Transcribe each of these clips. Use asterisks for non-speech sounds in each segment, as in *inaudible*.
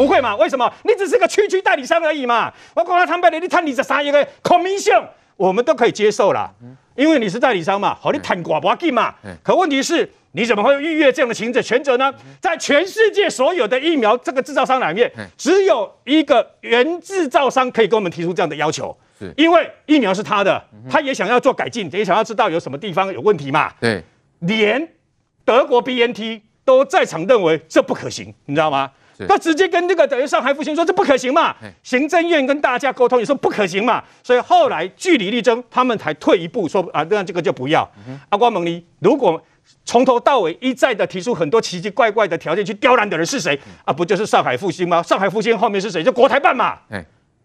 不会嘛？为什么？你只是个区区代理商而已嘛。我讲他们的，你谈你这三亿个 commission，我们都可以接受啦，因为你是代理商嘛，好，你谈寡不要紧嘛。可问题是，你怎么会逾越这样的情节权责呢？在全世界所有的疫苗这个制造商里面，只有一个原制造商可以跟我们提出这样的要求，因为疫苗是他的，他也想要做改进，也想要知道有什么地方有问题嘛。对，连德国 BNT 都在场认为这不可行，你知道吗？他直接跟那个等于上海复兴说，这不可行嘛，行政院跟大家沟通也说不可行嘛，所以后来据理力争，他们才退一步说啊，那这个就不要。阿瓜蒙尼，如果从头到尾一再的提出很多奇奇怪怪的条件去刁难的人是谁啊？不就是上海复兴吗？上海复兴后面是谁？就国台办嘛。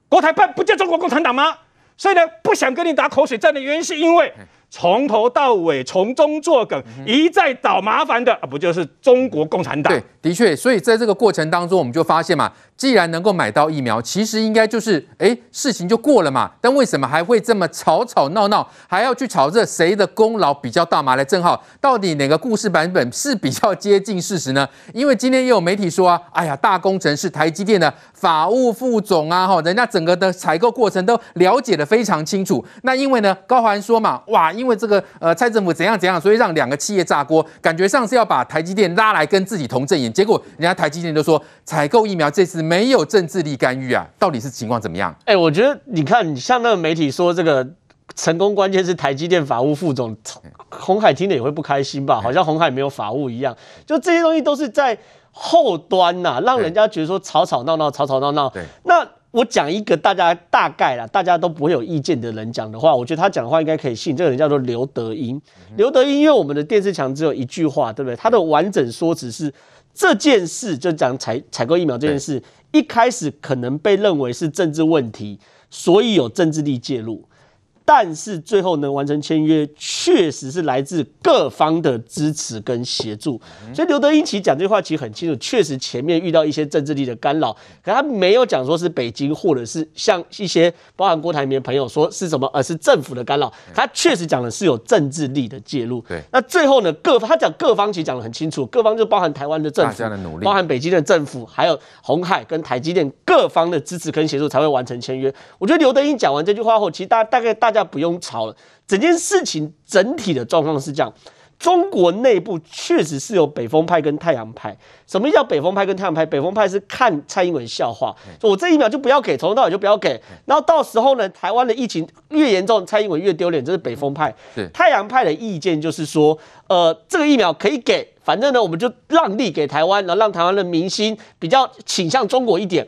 国台办不叫中国共产党吗？所以呢，不想跟你打口水战的原因是因为。从头到尾从中作梗，一再找麻烦的啊，不就是中国共产党？对，的确，所以在这个过程当中，我们就发现嘛。既然能够买到疫苗，其实应该就是哎，事情就过了嘛。但为什么还会这么吵吵闹闹，还要去吵这谁的功劳比较大嘛？来，正好，到底哪个故事版本是比较接近事实呢？因为今天也有媒体说啊，哎呀，大工程是台积电的法务副总啊，哈，人家整个的采购过程都了解得非常清楚。那因为呢，高环说嘛，哇，因为这个呃蔡政府怎样怎样，所以让两个企业炸锅，感觉上是要把台积电拉来跟自己同阵营。结果人家台积电都说，采购疫苗这次。没有政治力干预啊，到底是情况怎么样？哎、欸，我觉得你看，你像那个媒体说这个成功关键是台积电法务副总，红海听了也会不开心吧？好像红海没有法务一样，就这些东西都是在后端呐、啊，让人家觉得说吵吵闹闹，吵吵闹闹。对，那我讲一个大家大概啦，大家都不会有意见的人讲的话，我觉得他讲的话应该可以信。这个人叫做刘德英，刘德英，因为我们的电视墙只有一句话，对不对？他的完整说辞是。这件事就讲采采购疫苗这件事，一开始可能被认为是政治问题，所以有政治力介入。但是最后能完成签约，确实是来自各方的支持跟协助。所以刘德英其实讲这句话其实很清楚，确实前面遇到一些政治力的干扰，可他没有讲说是北京或者是像一些包含郭台铭的朋友说是什么，而是政府的干扰。他确实讲的是有政治力的介入。对，那最后呢，各方他讲各方其实讲得很清楚，各方就包含台湾的政府，包含北京的政府，还有红海跟台积电各方的支持跟协助才会完成签约。我觉得刘德英讲完这句话后，其实大大概大。大家不用吵了，整件事情整体的状况是这样：中国内部确实是有北风派跟太阳派。什么叫北风派跟太阳派？北风派是看蔡英文笑话，说我这一秒就不要给，从头到尾就不要给。然后到时候呢，台湾的疫情越严重，蔡英文越丢脸，这是北风派。太阳派的意见就是说，呃，这个疫苗可以给。反正呢，我们就让利给台湾，然后让台湾的民心比较倾向中国一点。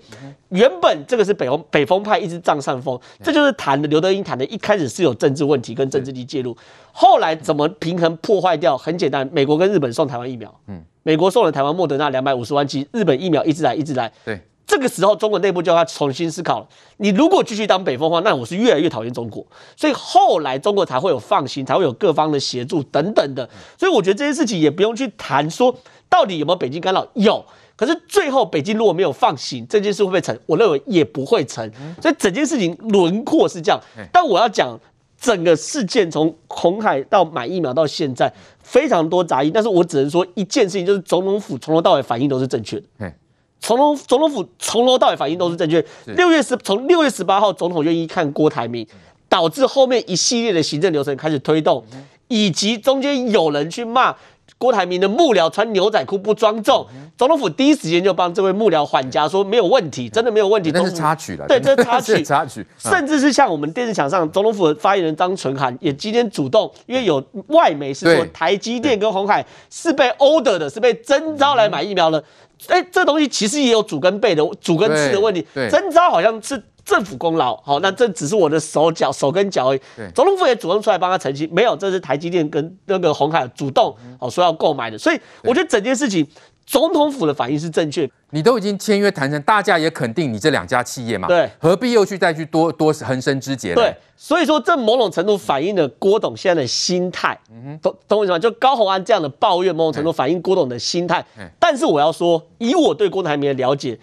原本这个是北风北风派一直占上风，这就是谈的刘德英谈的，一开始是有政治问题跟政治力介入，后来怎么平衡破坏掉？很简单，美国跟日本送台湾疫苗，嗯，美国送了台湾莫德纳两百五十万剂，日本疫苗一直来一直来，对。这个时候，中国内部就要重新思考了。你如果继续当北风的话，那我是越来越讨厌中国。所以后来中国才会有放行，才会有各方的协助等等的。所以我觉得这些事情也不用去谈说到底有没有北京干扰，有。可是最后北京如果没有放行，这件事会不会成？我认为也不会成。所以整件事情轮廓是这样。但我要讲整个事件从红海到买疫苗到现在非常多杂音，但是我只能说一件事情，就是总统府从头到尾反应都是正确的。总统总统府从头到尾反应都是正确。六月十从六月十八号，总统愿意看郭台铭，导致后面一系列的行政流程开始推动，以及中间有人去骂郭台铭的幕僚穿牛仔裤不庄重，总统府第一时间就帮这位幕僚缓颊，说没有问题，真的没有问题。那是插曲了，对，这是插 *laughs* 曲，插曲。甚至是像我们电视墙上，总统府的发言人张纯涵也今天主动，因为有外媒是说台积电跟鸿海是被 order 的，是被征召来买疫苗的。哎，这东西其实也有主跟备的主跟次的问题。征召好像是政府功劳，好，那这只是我的手脚手跟脚而已。总统府也主动出来帮他澄清，没有，这是台积电跟那个鸿海主动哦说要购买的。所以我觉得整件事情，总统府的反应是正确。你都已经签约谈成，大家也肯定你这两家企业嘛，对，何必又去再去多多横生枝节？对，所以说这某种程度反映了郭董现在的心态。嗯哼，懂懂我意思吗？就高虹安这样的抱怨，某种程度反映郭董的心态。但是我要说，以我对郭台铭的了解，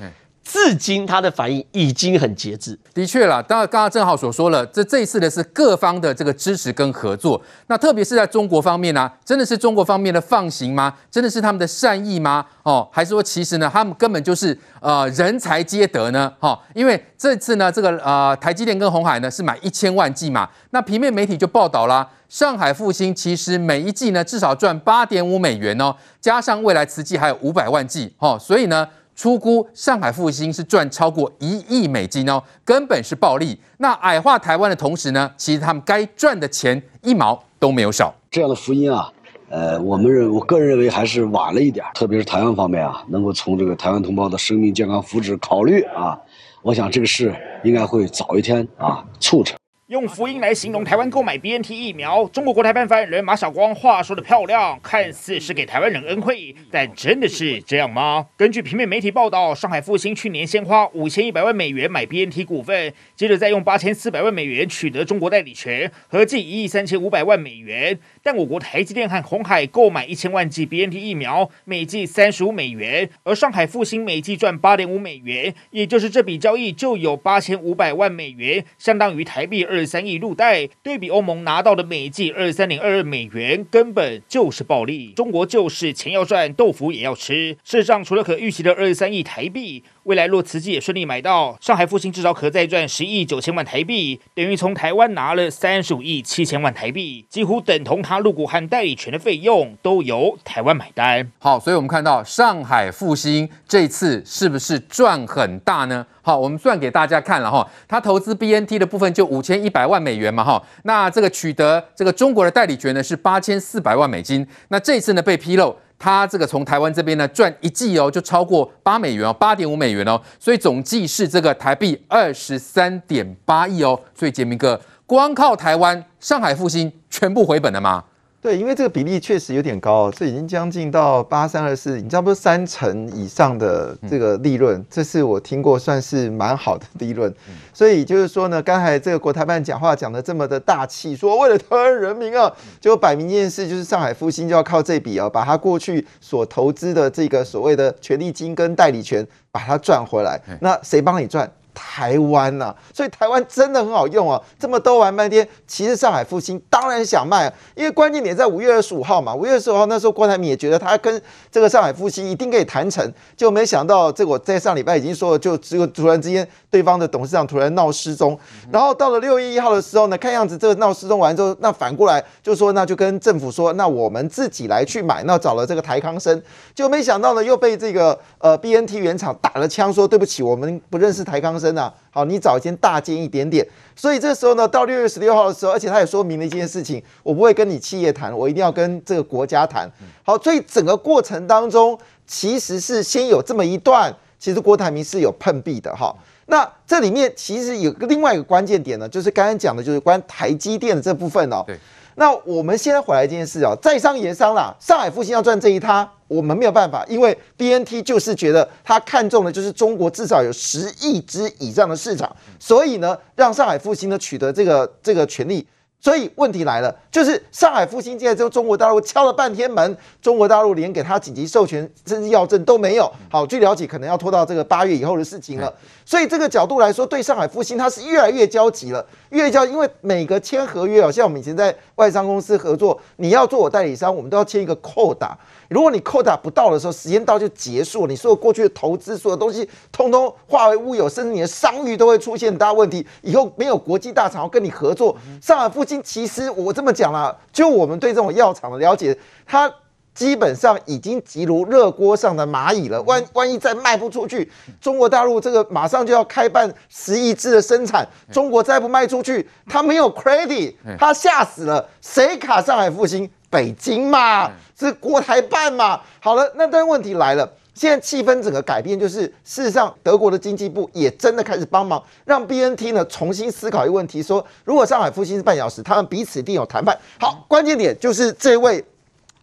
至今他的反应已经很节制。的确啦，当然刚刚正好所说了，这这一次的是各方的这个支持跟合作。那特别是在中国方面呢、真的是中国方面的放行吗？真的是他们的善意吗？哦，还是说其实呢，他们根本就是呃人才皆得呢？哈、哦，因为这次呢，这个呃台积电跟鸿海呢是买一千万剂嘛，那平面媒体就报道啦，上海复星其实每一季呢至少赚八点五美元哦，加上未来慈济还有五百万剂，哦，所以呢。出估上海复兴是赚超过一亿美金哦，根本是暴利。那矮化台湾的同时呢，其实他们该赚的钱一毛都没有少。这样的福音啊，呃，我们认我个人认为还是晚了一点，特别是台湾方面啊，能够从这个台湾同胞的生命健康福祉考虑啊，我想这个事应该会早一天啊促成。用福音来形容台湾购买 BNT 疫苗，中国国台办发言人马晓光话说的漂亮，看似是给台湾人恩惠，但真的是这样吗？根据平面媒体报道，上海复星去年先花五千一百万美元买 BNT 股份，接着再用八千四百万美元取得中国代理权，合计一亿三千五百万美元。但我国台积电和鸿海购买一千万剂 BNT 疫苗，每剂三十五美元，而上海复星每剂赚八点五美元，也就是这笔交易就有八千五百万美元，相当于台币二十三亿入袋。对比欧盟拿到的每剂二十三点二二美元，根本就是暴利。中国就是钱要赚，豆腐也要吃。事实上，除了可预期的二十三亿台币。未来若慈济也顺利买到，上海复星至少可再赚十亿九千万台币，等于从台湾拿了三十五亿七千万台币，几乎等同他入股和代理权的费用都由台湾买单。好，所以我们看到上海复星这次是不是赚很大呢？好，我们算给大家看了哈，他投资 BNT 的部分就五千一百万美元嘛哈，那这个取得这个中国的代理权呢是八千四百万美金，那这次呢被披露。他这个从台湾这边呢赚一季哦，就超过八美元哦，八点五美元哦，所以总计是这个台币二十三点八亿哦。所以洁民哥，光靠台湾上海复兴全部回本了吗？对，因为这个比例确实有点高，这已经将近到八三二四，你差不多三成以上的这个利润，这是我听过算是蛮好的利润。所以就是说呢，刚才这个国台办讲话讲的这么的大气，说为了台湾人民啊，就摆明一件事，就是上海复兴就要靠这笔啊，把他过去所投资的这个所谓的权利金跟代理权把它赚回来。那谁帮你赚？台湾呐、所以台湾真的很好用啊！这么多玩半天，其实上海复兴当然想卖，因为关键点在五月二十五号嘛。五月二十五号那时候，郭台铭也觉得他跟这个上海复兴一定可以谈成，就没想到这个我在上礼拜已经说了，就只有突然之间对方的董事长突然闹失踪，然后到了六月一号的时候呢，看样子这个闹失踪完之后，那反过来就说那就跟政府说，那我们自己来去买，那找了这个台康生，就没想到呢又被这个呃 BNT 原厂打了枪，说对不起，我们不认识台康生。啊、好，你找一间大间一点点。所以这时候呢，到六月十六号的时候，而且他也说明了一件事情：我不会跟你企业谈，我一定要跟这个国家谈。好，所以整个过程当中，其实是先有这么一段，其实郭台铭是有碰壁的哈。那这里面其实有个另外一个关键点呢，就是刚刚讲的，就是关于台积电的这部分哦。对。那我们现在回来这件事哦，在商言商啦，上海复兴要赚这一摊，我们没有办法，因为 BNT 就是觉得他看中的就是中国至少有十亿只以上的市场，所以呢，让上海复兴呢取得这个这个权利。所以问题来了，就是上海复星现在就中国大陆敲了半天门，中国大陆连给他紧急授权甚至要证都没有。好，据了解可能要拖到这个八月以后的事情了。所以这个角度来说，对上海复兴它是越来越焦急了，越焦，因为每个签合约哦，像我们以前在外商公司合作，你要做我代理商，我们都要签一个扣打。如果你扣打不到的时候，时间到就结束了。你所有过去的投资，所有东西通通化为乌有，甚至你的商誉都会出现很大问题。以后没有国际大厂要跟你合作。上海复星其实我这么讲啦，就我们对这种药厂的了解，它基本上已经急如热锅上的蚂蚁了。万万一再卖不出去，中国大陆这个马上就要开办十亿支的生产，中国再不卖出去，它没有 credit，它吓死了。谁卡上海复兴？北京嘛，是国台办嘛。好了，那但问题来了，现在气氛整个改变，就是事实上德国的经济部也真的开始帮忙，让 BNT 呢重新思考一个问题，说如果上海复兴是半小时，他们彼此一定有谈判。好，关键点就是这位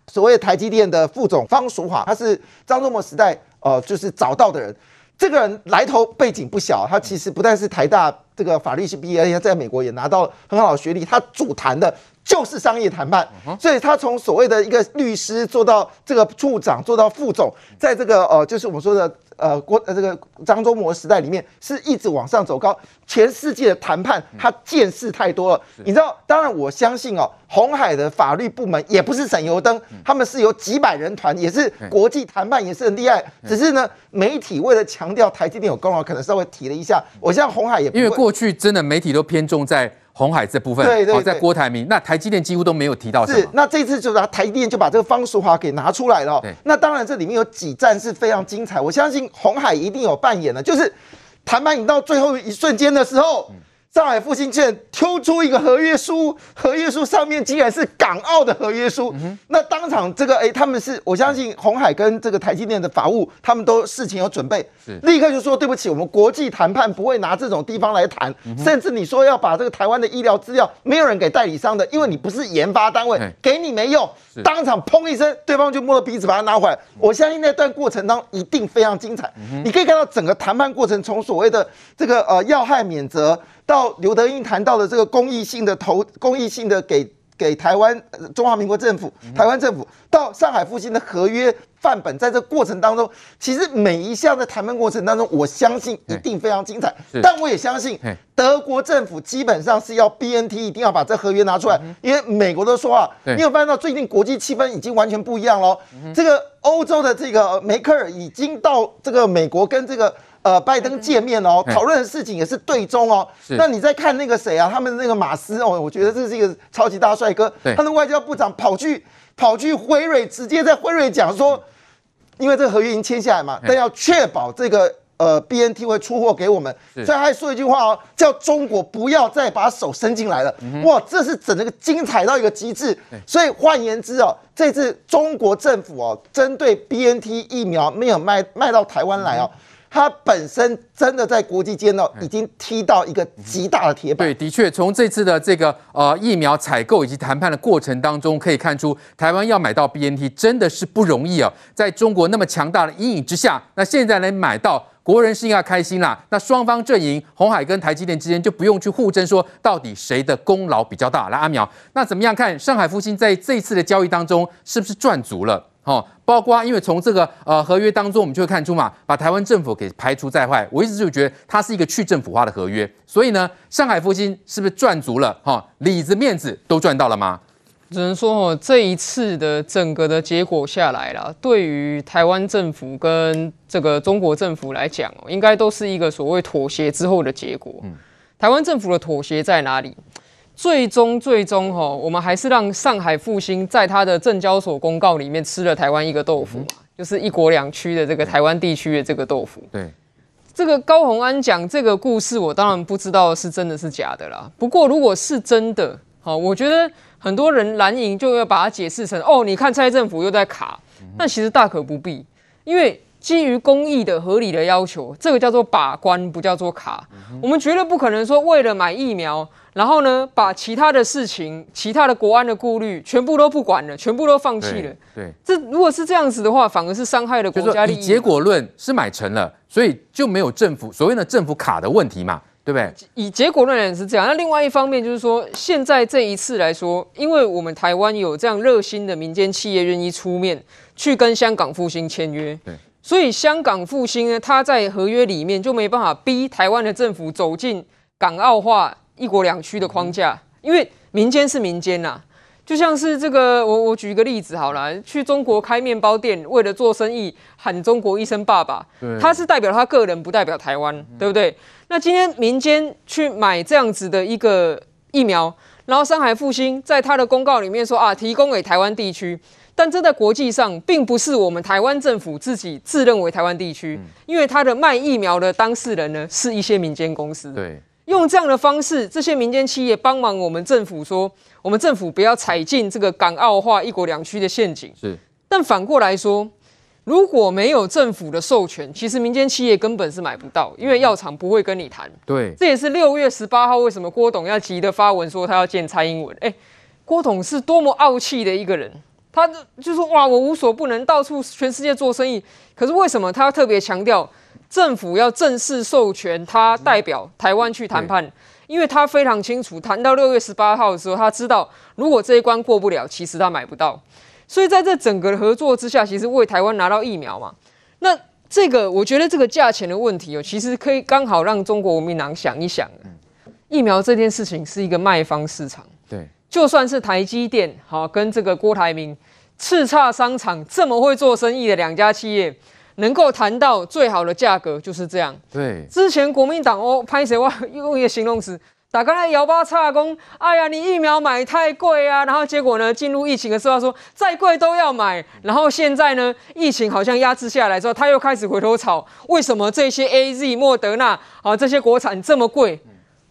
所谓台积电的副总方淑华，他是张忠谋时代呃就是找到的人，这个人来头背景不小，他其实不但是台大这个法律系毕业，而且在美国也拿到很好的学历，他主谈的。就是商业谈判，所以他从所谓的一个律师做到这个处长，做到副总，在这个呃，就是我们说的呃郭呃这个张忠谋时代里面是一直往上走高，全世界的谈判他见识太多了，你知道？当然我相信哦，红海的法律部门也不是省油灯，他们是有几百人团，也是国际谈判也是很厉害，只是呢媒体为了强调台积电有功劳，可能稍微提了一下。我像红海也因为过去真的媒体都偏重在。鸿海这部分，对对，对，在郭台铭，那台积电几乎都没有提到。是，那这次就拿台积电就把这个方淑华给拿出来了。对，那当然这里面有几战是非常精彩，我相信红海一定有扮演的，就是谈判到最后一瞬间的时候。嗯上海复兴券推出一个合约书，合约书上面竟然是港澳的合约书。嗯、那当场这个哎、欸，他们是我相信红海跟这个台积电的法务，他们都事情有准备，立刻就说对不起，我们国际谈判不会拿这种地方来谈、嗯，甚至你说要把这个台湾的医疗资料，没有人给代理商的，因为你不是研发单位，给你没用。当场砰一声，对方就摸着鼻子把它拿回来。我相信那段过程当中一定非常精彩。嗯、你可以看到整个谈判过程，从所谓的这个呃要害免责。到刘德英谈到的这个公益性的投，公益性的给给台湾中华民国政府，台湾政府到上海复兴的合约范本，在这过程当中，其实每一项的谈判过程当中，我相信一定非常精彩。但我也相信德国政府基本上是要 BNT 一定要把这合约拿出来，因为美国都说啊，你有发现到最近国际气氛已经完全不一样了。这个欧洲的这个梅克尔已经到这个美国跟这个。呃，拜登见面哦，讨论的事情也是对中哦。那你再看那个谁啊？他们那个马斯哦，我觉得这是一个超级大帅哥。他的外交部长跑去跑去辉瑞，直接在辉瑞讲说，因为这个合约已经签下来嘛，但要确保这个呃 BNT 会出货给我们，所以他还说一句话哦，叫中国不要再把手伸进来了。哇，这是整个精彩到一个极致。所以换言之哦，这次中国政府哦，针对 BNT 疫苗没有卖卖到台湾来哦。它本身真的在国际间呢，已经踢到一个极大的铁板。对，的确，从这次的这个呃疫苗采购以及谈判的过程当中，可以看出台湾要买到 BNT 真的是不容易啊。在中国那么强大的阴影之下，那现在能买到，国人是应该开心啦。那双方阵营，红海跟台积电之间就不用去互争，说到底谁的功劳比较大。来，阿苗，那怎么样看上海复兴在这一次的交易当中是不是赚足了？好，包括因为从这个呃合约当中，我们就会看出嘛，把台湾政府给排除在外。我一直就觉得它是一个去政府化的合约，所以呢，上海复兴是不是赚足了？哈，里子面子都赚到了吗？只能说哦，这一次的整个的结果下来了，对于台湾政府跟这个中国政府来讲哦，应该都是一个所谓妥协之后的结果。嗯，台湾政府的妥协在哪里？最终，最终，哈，我们还是让上海复兴在他的证交所公告里面吃了台湾一个豆腐，就是一国两区的这个台湾地区的这个豆腐。对，这个高虹安讲这个故事，我当然不知道是真的是假的啦。不过如果是真的，好，我觉得很多人蓝营就要把它解释成，哦，你看蔡政府又在卡，那其实大可不必，因为基于公益的合理的要求，这个叫做把关，不叫做卡。我们绝对不可能说为了买疫苗。然后呢，把其他的事情、其他的国安的顾虑全部都不管了，全部都放弃了。对，对，这如果是这样子的话，反而是伤害了国家利益。以结果论是买成了，所以就没有政府所谓的政府卡的问题嘛，对不对？以结果论也是这样。那另外一方面就是说，现在这一次来说，因为我们台湾有这样热心的民间企业愿意出面去跟香港复兴签约，对，所以香港复兴呢，它在合约里面就没办法逼台湾的政府走进港澳化。一国两区的框架，因为民间是民间呐、啊，就像是这个，我我举一个例子好了，去中国开面包店，为了做生意喊中国一声爸爸，他是代表他个人，不代表台湾，对不对？那今天民间去买这样子的一个疫苗，然后上海复兴在他的公告里面说啊，提供给台湾地区，但这在国际上并不是我们台湾政府自己自认为台湾地区，因为他的卖疫苗的当事人呢，是一些民间公司。对。用这样的方式，这些民间企业帮忙我们政府说，我们政府不要踩进这个港澳化一国两区的陷阱。是，但反过来说，如果没有政府的授权，其实民间企业根本是买不到，因为药厂不会跟你谈。对，这也是六月十八号为什么郭董要急的发文说他要见蔡英文。哎，郭董是多么傲气的一个人，他就说哇，我无所不能，到处全世界做生意。可是为什么他要特别强调？政府要正式授权他代表台湾去谈判，因为他非常清楚，谈到六月十八号的时候，他知道如果这一关过不了，其实他买不到。所以在这整个合作之下，其实为台湾拿到疫苗嘛。那这个我觉得这个价钱的问题哦，其实可以刚好让中国国民党想一想，疫苗这件事情是一个卖方市场。对，就算是台积电好跟这个郭台铭叱咤商场这么会做生意的两家企业，能够谈到最好的价格就是这样。对，之前国民党哦拍谁哇用一个形容词。打刚才摇八叉工，哎呀，你疫苗买太贵啊！然后结果呢，进入疫情的时候说再贵都要买。然后现在呢，疫情好像压制下来之后，他又开始回头炒，为什么这些 AZ、莫德纳啊这些国产这么贵？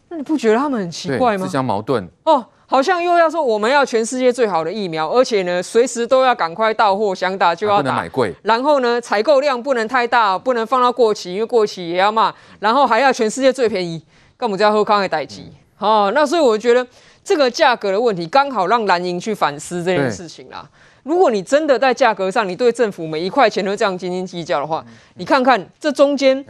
那你不觉得他们很奇怪吗？自相矛盾哦，好像又要说我们要全世界最好的疫苗，而且呢，随时都要赶快到货，想打就要打，买贵。然后呢，采购量不能太大，不能放到过期，因为过期也要骂。然后还要全世界最便宜。干嘛叫喝康的代志？哦，那所以我觉得这个价格的问题，刚好让蓝营去反思这件事情啦。如果你真的在价格上，你对政府每一块钱都这样斤斤计较的话，你看看这中间，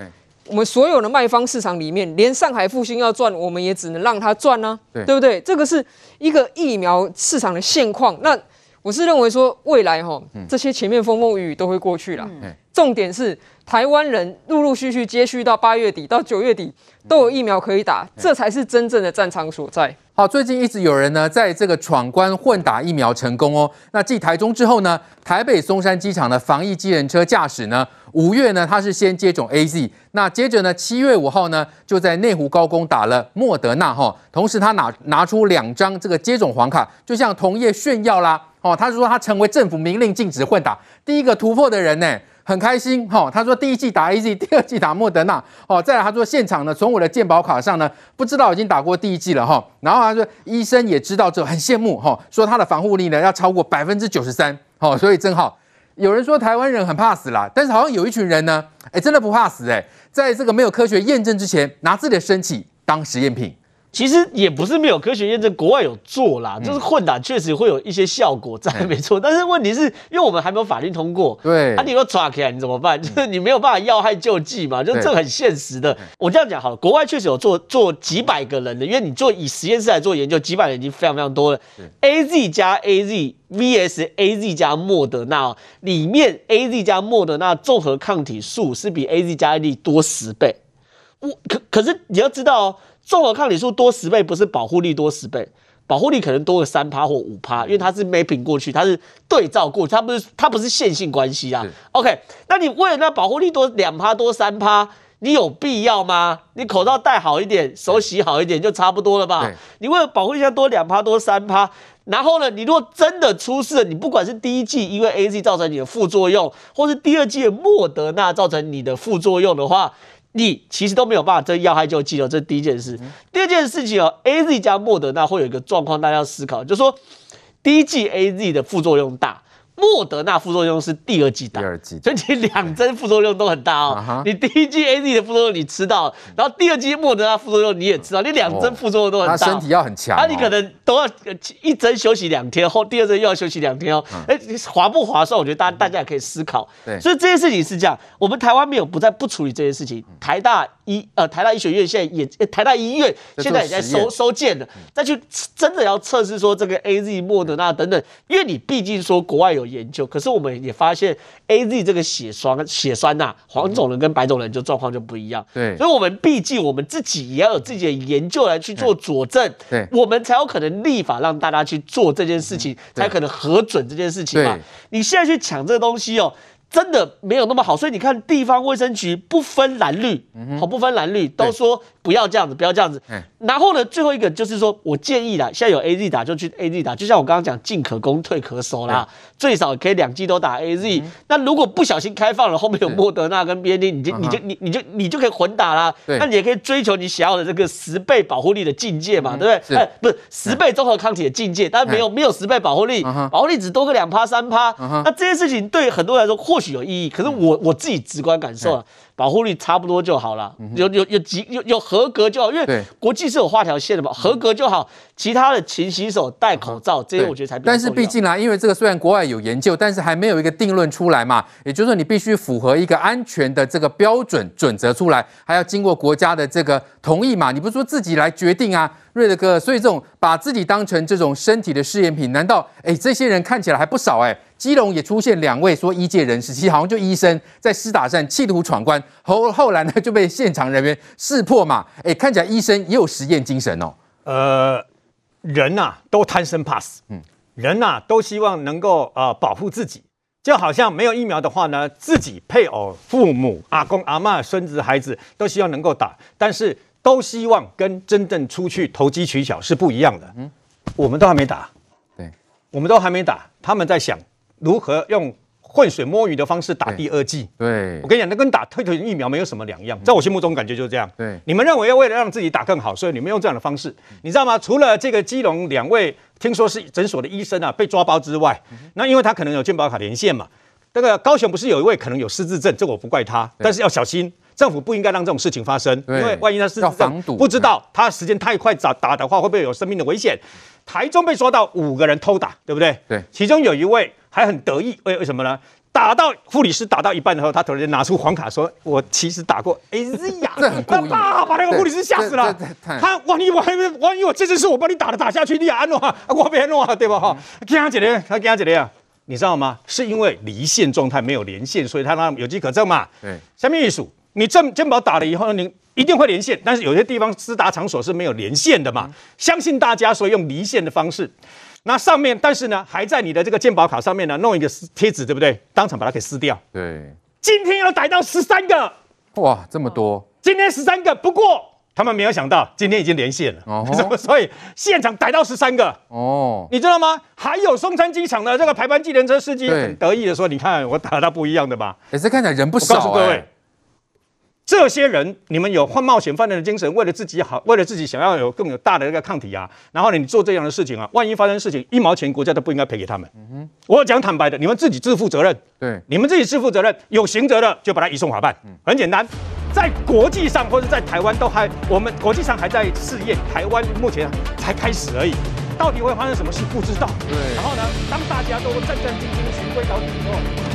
我们所有的卖方市场里面，连上海复兴要赚，我们也只能让它赚呢，对不对？这个是一个疫苗市场的现况。那我是认为说，未来哈，这些前面风风雨雨都会过去了。重点是。台湾人陆陆续续接续到八月底到九月底都有疫苗可以打，这才是真正的战场所在。好，最近一直有人呢在这个闯关混打疫苗成功哦。那继台中之后呢，台北松山机场的防疫机人车驾驶呢，五月呢他是先接种 AZ，那接着呢七月五号呢就在内湖高工打了莫德纳哈，同时他拿拿出两张这个接种黄卡，就向同业炫耀啦哦，他说他成为政府明令禁止混打第一个突破的人呢。很开心哈，他说第一季打 AZ，第二季打莫德纳哦。再来他说现场呢，从我的健保卡上呢，不知道已经打过第一剂了哈。然后他说医生也知道这很羡慕哈，说他的防护力呢要超过百分之九十三哦。所以正好有人说台湾人很怕死啦，但是好像有一群人呢，哎真的不怕死哎，在这个没有科学验证之前，拿自己的身体当实验品。其实也不是没有科学验证，国外有做啦，就是混打确实会有一些效果在，没错。但是问题是因为我们还没有法律通过，对，啊，你要抓起来你怎么办？就是你没有办法要害救济嘛，就是这很现实的。我这样讲好了，国外确实有做做几百个人的，因为你做以实验室来做研究，几百人已经非常非常多了。A Z 加 A Z vs A Z 加莫德纳，里面 A Z 加莫德纳综合抗体数是比 A Z 加 A Z 多十倍。我可可是你要知道哦。综合抗体数多十倍，不是保护力多十倍，保护力可能多个三趴或五趴，因为它是 mapping 过去，它是对照过去，它不是它不是线性关系啊。OK，那你为了那保护力多两趴多三趴，你有必要吗？你口罩戴好一点，手洗好一点就差不多了吧？你为了保护力要多两趴多三趴，然后呢，你如果真的出事，你不管是第一季因为 AZ 造成你的副作用，或是第二季的莫德纳造成你的副作用的话。你其实都没有办法这要害就记了，这是第一件事。第二件事情哦，AZ 加莫德纳会有一个状况，大家要思考，就是说第一剂 AZ 的副作用大。莫德纳副作用是第二剂打，第二剂，所以你两针副作用都很大哦。你第一剂 AZ 的副作用你吃到，然后第二剂莫德纳副作用你也吃到，你两针副作用都很大。他身体要很强，啊，你可能都要一针休息两天，后第二针又要休息两天哦。哎，划不划算？我觉得大大家也可以思考。对，所以这些事情是这样，我们台湾没有不再不处理这些事情。台大医呃台大医学院现在也台大医院现在也在收收件了，再去真的要测试说这个 AZ 莫德纳等等，因为你毕竟说国外有。研究，可是我们也发现，A Z 这个血栓血栓呐，黄种人跟白种人就状况就不一样。对，所以我们毕竟我们自己也要有自己的研究来去做佐证，对，我们才有可能立法让大家去做这件事情，才可能核准这件事情嘛。你现在去抢这个东西哦。真的没有那么好，所以你看地方卫生局不分蓝绿，好不分蓝绿都说不要这样子，不要这样子。然后呢，最后一个就是说我建议啦，现在有 AZ 打就去 AZ 打，就像我刚刚讲，进可攻退可守啦，最少可以两剂都打 AZ。那如果不小心开放了，后面有莫德纳跟 BNT，你就你就你你就你就可以混打啦。那你也可以追求你想要的这个十倍保护力的境界嘛，对不对？哎，不是十倍综合抗体的境界，但没有没有十倍保护力，保护力只多个两趴三趴。那这件事情对很多人来说或。或许有意义，可是我我自己直观感受啊。保护率差不多就好了，有有有几有有合格就好，因为国际是有画条线的嘛，合格就好。其他的勤洗手、戴口罩这些，我觉得才。但是毕竟啦，因为这个虽然国外有研究，但是还没有一个定论出来嘛。也就是说，你必须符合一个安全的这个标准准则出来，还要经过国家的这个同意嘛。你不是说自己来决定啊？瑞德哥，所以这种把自己当成这种身体的试验品，难道哎这些人看起来还不少哎？基隆也出现两位说医界人士，其实好像就医生在施打战企图闯关，后后来呢就被现场人员识破嘛。哎，看起来医生也有实验精神哦。呃，人呐、啊、都贪生怕死，嗯，人呐、啊、都希望能够呃保护自己，就好像没有疫苗的话呢，自己配偶、父母、阿公、阿嬷、孙子、孩子都希望能够打，但是都希望跟真正出去投机取巧是不一样的。嗯，我们都还没打，对，我们都还没打，他们在想。如何用浑水摸鱼的方式打第二剂？对，我跟你讲，那跟打退退疫苗没有什么两样。在我心目中，感觉就是这样。对，你们认为要为了让自己打更好，所以你们用这样的方式，你知道吗？除了这个基隆两位听说是诊所的医生啊被抓包之外，那因为他可能有健保卡连线嘛。那个高雄不是有一位可能有失智症，这我不怪他，但是要小心，政府不应该让这种事情发生，因为万一他是防堵不知道他时间太快打打的话，会不会有生命的危险？台中被抓到五个人偷打，对不对？对，其中有一位。还很得意，为为什么呢？打到护理师打到一半的时候，他突然间拿出黄卡说：“我其实打过。”哎呀，*laughs* 这很故意，把那个护理师吓死了。他万一我还万一我这次是我帮你打的打下去，你也安诺啊，我别安诺啊，对吧？哈，给他姐姐，他给他姐姐啊？你知道吗？是因为离线状态没有连线，所以他那有机可乘嘛。对，下面一数，你健健保打了以后，你一定会连线，但是有些地方私打场所是没有连线的嘛。嗯、相信大家，所以用离线的方式。那上面，但是呢，还在你的这个鉴宝卡上面呢，弄一个贴纸，对不对？当场把它给撕掉。对，今天要逮到十三个，哇，这么多！今天十三个，不过他们没有想到，今天已经连线了，*laughs* 哦，所以现场逮到十三个。哦，你知道吗？还有松山机场的这个排班计程车司机很得意的说：“你看，我打到不一样的吧？”也是看起来人不少，欸。告诉各位。这些人，你们有换冒险犯人的精神，为了自己好，为了自己想要有更有大的一个抗体啊，然后呢，你做这样的事情啊，万一发生事情，一毛钱国家都不应该赔给他们。嗯，我讲坦白的，你们自己自负责任。对，你们自己自负责任，有刑责的就把他移送法办。嗯，很简单，在国际上或者在台湾都还，我们国际上还在试验，台湾目前才开始而已，到底会发生什么事不知道。对，然后呢，当大家都战战兢兢循规蹈矩之后，用不